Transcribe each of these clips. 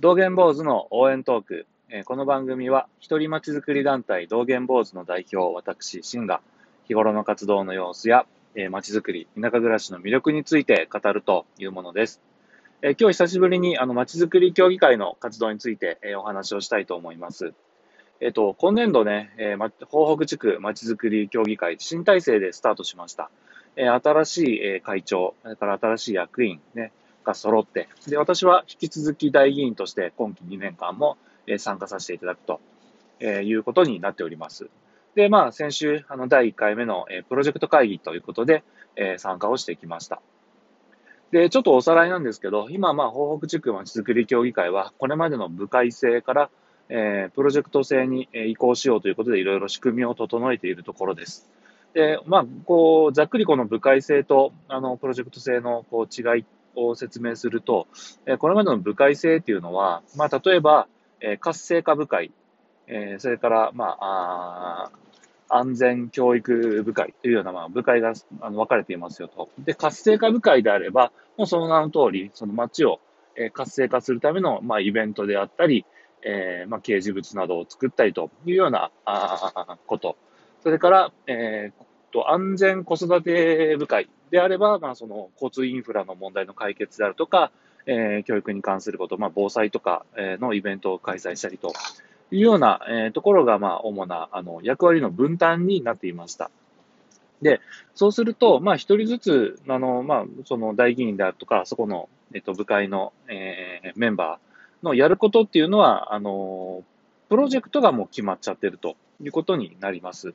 道元坊主の応援トーク。えーこの番組は、一人まちづくり団体道元坊主の代表、私、シンが、日頃の活動の様子や、えー、まちづくり、田舎暮らしの魅力について語るというものです。えー今日久しぶりに、あの、まちづくり協議会の活動について、えーお話をしたいと思います。えっ、と、今年度ね、えーま、東北地区まちづくり協議会、新体制でスタートしました。え新しい、え会長、それから新しい役員、ね、が揃って、で、私は引き続き大議員として今期2年間も、参加させていただくと、えいうことになっております。で、まあ、先週、あの、第1回目の、プロジェクト会議ということで、え参加をしてきました。で、ちょっとおさらいなんですけど、今、まあ、東北地区まちづくり協議会は、これまでの部会制から、えプロジェクト制に移行しようということで、いろいろ仕組みを整えているところです。で、まあ、こう、ざっくりこの部会制と、あの、プロジェクト制の、こう、違いを説明すると、えーこれまでの部会制っていうのは、まあ、例えば、えー活性化部会、えーそれから、まあ、あ安全教育部会というような、まあ、部会があの分かれていますよと。で、活性化部会であれば、もうその名の通り、その街を、えー活性化するための、まあ、イベントであったり、えーまあ、掲示物などを作ったりというようなあこと。それから、えーと、安全子育て部会であれば、まあ、その交通インフラの問題の解決であるとか、えー教育に関すること、まあ、防災とか、のイベントを開催したりというような、えーところが、まあ、主なあの役割の分担になっていました。で、そうすると、まあ、一人ずつ、あの、まあ、その大議員であるとか、そこの、えっと、部会の、えーメンバーのやることっていうのは、あの、プロジェクトがもう決まっちゃってるということになります。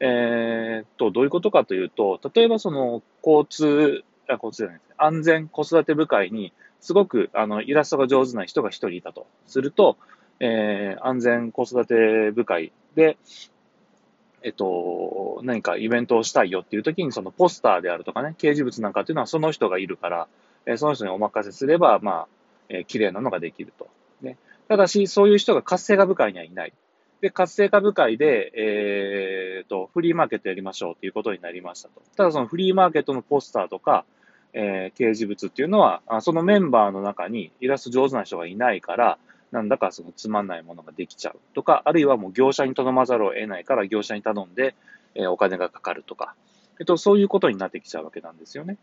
えーっと、どういうことかというと、例えばその、交通、あ、交通じゃないですね。安全子育て部会に、すごく、あの、イラストが上手な人が一人いたとすると、えー安全子育て部会で、えっと、何かイベントをしたいよっていう時に、そのポスターであるとかね、掲示物なんかっていうのはその人がいるから、えーその人にお任せすれば、まあ、えー綺麗なのができると。ね。ただし、そういう人が活性化部会にはいない。で、活性化部会で、えーと、フリーマーケットやりましょうということになりましたと。ただそのフリーマーケットのポスターとか、えー掲示物っていうのは、あそのメンバーの中にイラスト上手な人がいないから、なんだかそのつまんないものができちゃうとか、あるいはもう業者に頼まざるを得ないから業者に頼んで、えーお金がかかるとか、えっと、そういうことになってきちゃうわけなんですよね。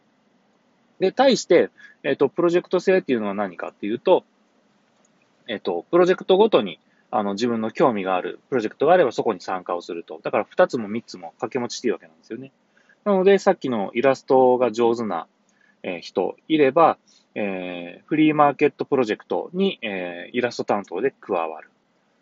で、対して、えっと、プロジェクト制っていうのは何かっていうと、えっと、プロジェクトごとに、あの、自分の興味があるプロジェクトがあればそこに参加をすると。だから2つも3つも掛け持ちしていいわけなんですよね。なので、さっきのイラストが上手な、え人いれば、えーフリーマーケットプロジェクトに、えーイラスト担当で加わる。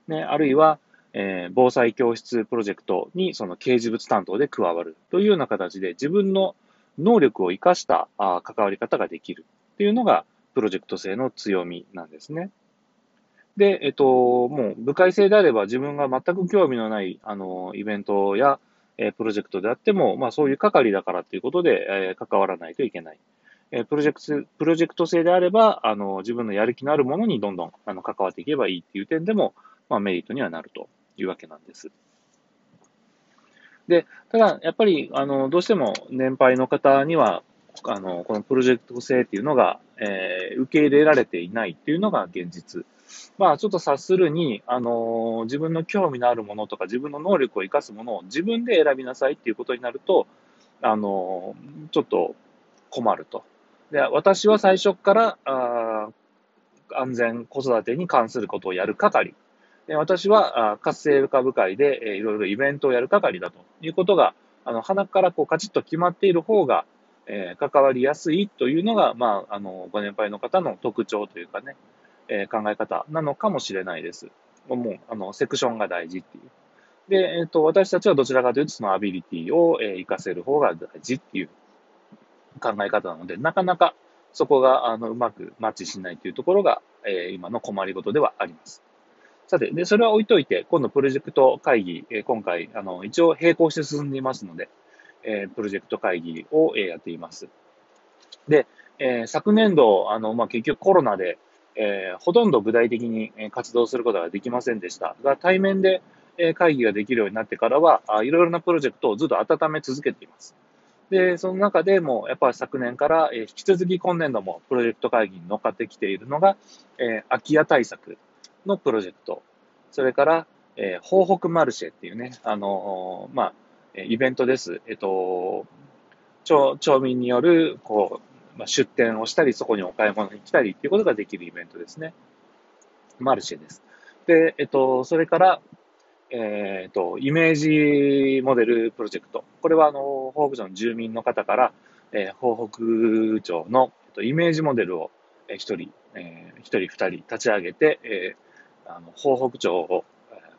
ね、あるいは、えー防災教室プロジェクトにその掲示物担当で加わるというような形で自分の能力を生かしたあ関わり方ができるっていうのがプロジェクト制の強みなんですね。で、えっと、もう部会制であれば自分が全く興味のない、あの、イベントや、えプロジェクトであっても、まあそういう係だからということで、え関わらないといけない。えプロジェクト、プロジェクト制であれば、あの、自分のやる気のあるものにどんどん、あの、関わっていけばいいっていう点でも、まあメリットにはなるというわけなんです。で、ただ、やっぱり、あの、どうしても年配の方には、あの、このプロジェクト制っていうのが、えー受け入れられていないっていうのが現実。まあ、ちょっと察するに、あの、自分の興味のあるものとか、自分の能力を生かすものを自分で選びなさいっていうことになると、あの、ちょっと困ると。で、私は最初から、あ安全子育てに関することをやる係。で私はあ活性化部会で、えーいろいろイベントをやる係だということが、あの、鼻からこうカチッと決まっている方が、えー関わりやすいというのが、まあ、あの、ご年配の方の特徴というかね、え考え方なのかもしれないです。もう、あの、セクションが大事っていう。で、えっ、と、私たちはどちらかというと、そのアビリティを、えー活かせる方が大事っていう考え方なので、なかなかそこが、あの、うまくマッチしないというところが、えー今の困りごとではあります。さて、で、それは置いといて、今度プロジェクト会議、え今回、あの、一応並行して進んでいますので、えプロジェクト会議を、えやっています。で、え昨年度、あの、まあ、結局コロナで、えーほとんど具体的に活動することができませんでしたが、対面で会議ができるようになってからは、いろいろなプロジェクトをずっと温め続けています。で、その中でも、やっぱり昨年から、引き続き今年度もプロジェクト会議に乗っかってきているのが、えー、空き家対策のプロジェクト。それから、えー、東北マルシェっていうね、あのー、まあ、イベントです。えっと、町民による、こう、まあ、出店をしたり、そこにお買い物に来たりっていうことができるイベントですね。マルシェです。で、えっと、それから、えっ、と、イメージモデルプロジェクト。これは、あの、東北町の住民の方から、えー、北町の、えっと、イメージモデルを、えー、一人、えー、一人二人立ち上げて、えー、あの、東北町を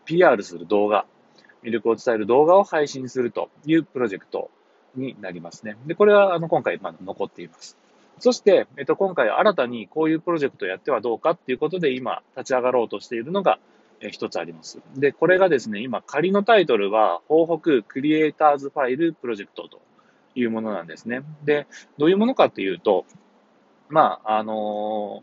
PR する動画、魅力を伝える動画を配信するというプロジェクトになりますね。で、これは、あの、今回、まだ残っています。そして、えっと、今回新たにこういうプロジェクトをやってはどうかっていうことで今立ち上がろうとしているのが、え一つあります。で、これがですね、今仮のタイトルは、東北クリエイターズファイルプロジェクトというものなんですね。で、どういうものかっていうと、まあ、あの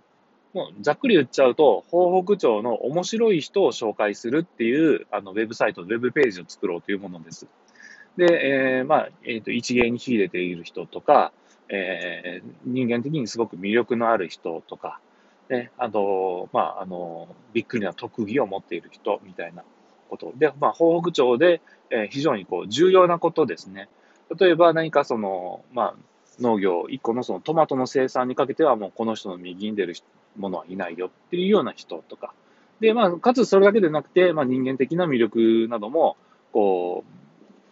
ー、もうざっくり言っちゃうと、東北町の面白い人を紹介するっていう、あの、ウェブサイト、ウェブページを作ろうというものです。で、えー、まあ、えっ、ー、と、一芸に秀でている人とか、えー、人間的にすごく魅力のある人とか、ね、あの、まあ、あの、びっくりな特技を持っている人みたいなことで、まあ、東北町で、えー、非常にこう重要なことですね。例えば何かその、まあ、農業一個のそのトマトの生産にかけてはもうこの人の右に出るものはいないよっていうような人とか。で、まあ、かつそれだけでなくて、まあ、人間的な魅力なども、こう、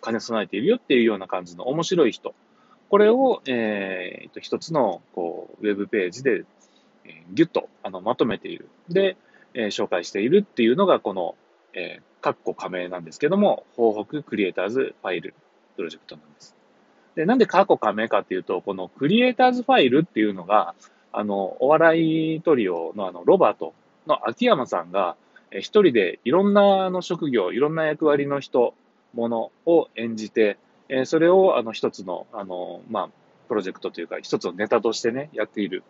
兼ね備えているよっていうような感じの面白い人。これを、えー、と一つのこうウェブページで、えー、ギュッとあのまとめている。で、えー、紹介しているっていうのがこの、えー、カッコ加盟なんですけども、東北クリエイターズファイルプロジェクトなんです。で、なんでカッコ加盟かっていうと、このクリエイターズファイルっていうのが、あの、お笑いトリオのあの、ロバートの秋山さんが、え一人でいろんなあの職業、いろんな役割の人、ものを演じて、えー、それをあの一つの、あの、まあ、プロジェクトというか、一つのネタとしてね、やっている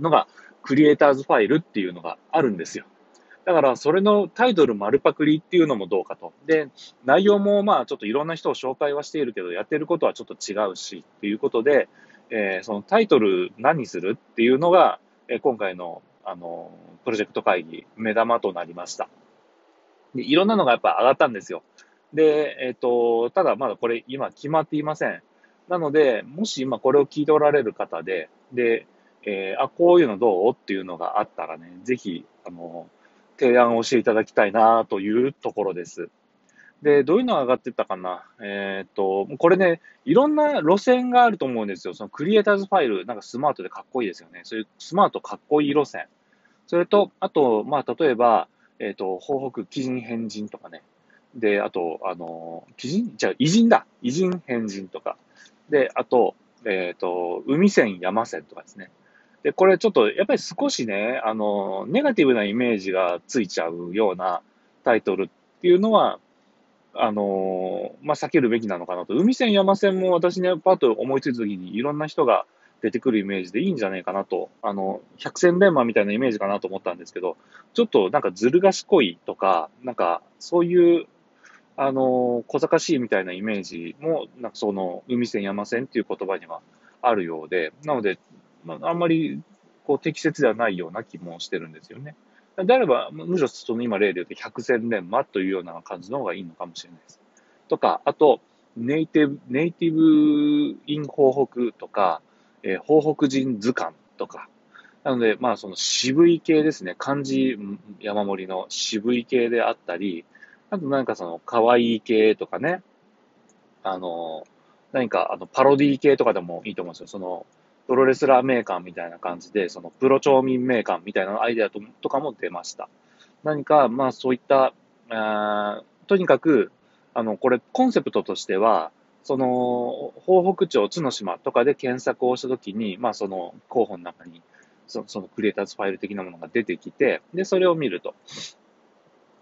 のが、クリエイターズファイルっていうのがあるんですよ。だから、それのタイトル丸パクリっていうのもどうかと。で、内容もまあ、ちょっといろんな人を紹介はしているけど、やってることはちょっと違うし、っていうことで、えー、そのタイトル何するっていうのが、えー、今回の、あの、プロジェクト会議、目玉となりました。で、いろんなのがやっぱ上がったんですよ。で、えっ、と、ただまだこれ今決まっていません。なので、もし今これを聞いておられる方で、で、えー、あ、こういうのどうっていうのがあったらね、ぜひ、あの、提案をしていただきたいなというところです。で、どういうのが上がってったかなえっ、と、これね、いろんな路線があると思うんですよ。そのクリエイターズファイル、なんかスマートでかっこいいですよね。そういうスマートかっこいい路線。それと、あと、まあ、例えば、えっ、ー、と、東北基人変人とかね。で、あと、あの、鬼人？じゃ、偉人だ。偉人変人とか。で、あと、えっ、ー、と、海線山線とかですね。で、これちょっと、やっぱり少しね、あの、ネガティブなイメージがついちゃうようなタイトルっていうのは、あの、まあ、避けるべきなのかなと。海線山線も私ね、パッと思いついた時にいろんな人が出てくるイメージでいいんじゃないかなと。あの、百戦錬磨みたいなイメージかなと思ったんですけど、ちょっとなんかずる賢いとか、なんかそういうあの、小賢しいみたいなイメージも、なんかその、海線山線っていう言葉にはあるようで、なので、まあ、あんまり、こう、適切ではないような気もしてるんですよね。であれば、むしろその今例で言うと百戦錬磨というような感じの方がいいのかもしれないです。とか、あと、ネイティブ、ネイティブイン東北とか、えー、東北人図鑑とか、なので、まあ、その渋い系ですね。漢字山盛りの渋い系であったり、あとなんかその、可愛い系とかね、あの、何かあのパロディ系とかでもいいと思うんですよ。その、プロレスラーメーカーみたいな感じで、そのプロ町民メーカーみたいなアイデアととかも出ました。何か、まあそういった、あとにかく、あの、これコンセプトとしては、その、東北町津の島とかで検索をしたときに、まあその候補の中にそ、そのクリエイターズファイル的なものが出てきて、で、それを見ると。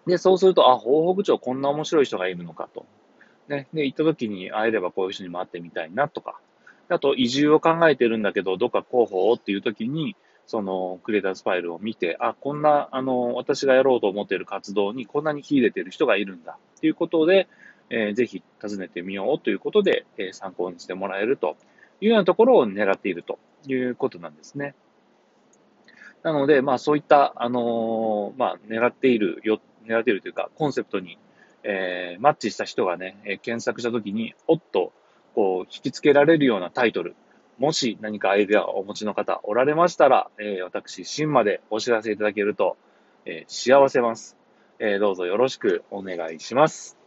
で、そうすると、あ、東北町こんな面白い人がいるのかと。ね。で、行った時に会えればこういう人にも会ってみたいなとか。あと、移住を考えてるんだけど、どっか候補をっていう時に、その、クリエイターズファイルを見て、あ、こんな、あの、私がやろうと思っている活動にこんなに秀でてる人がいるんだっていうことで、えー、ぜひ訪ねてみようということで、えー、参考にしてもらえるというようなところを狙っているということなんですね。なので、まあそういった、あのー、まあ狙っているよ、狙っているというか、コンセプトに、えー、マッチした人がね、えー、検索したときに、おっと、こう、引き付けられるようなタイトル、もし何かアイデアをお持ちの方おられましたら、えー、私、新までお知らせいただけると、えー、幸せます。えー、どうぞよろしくお願いします。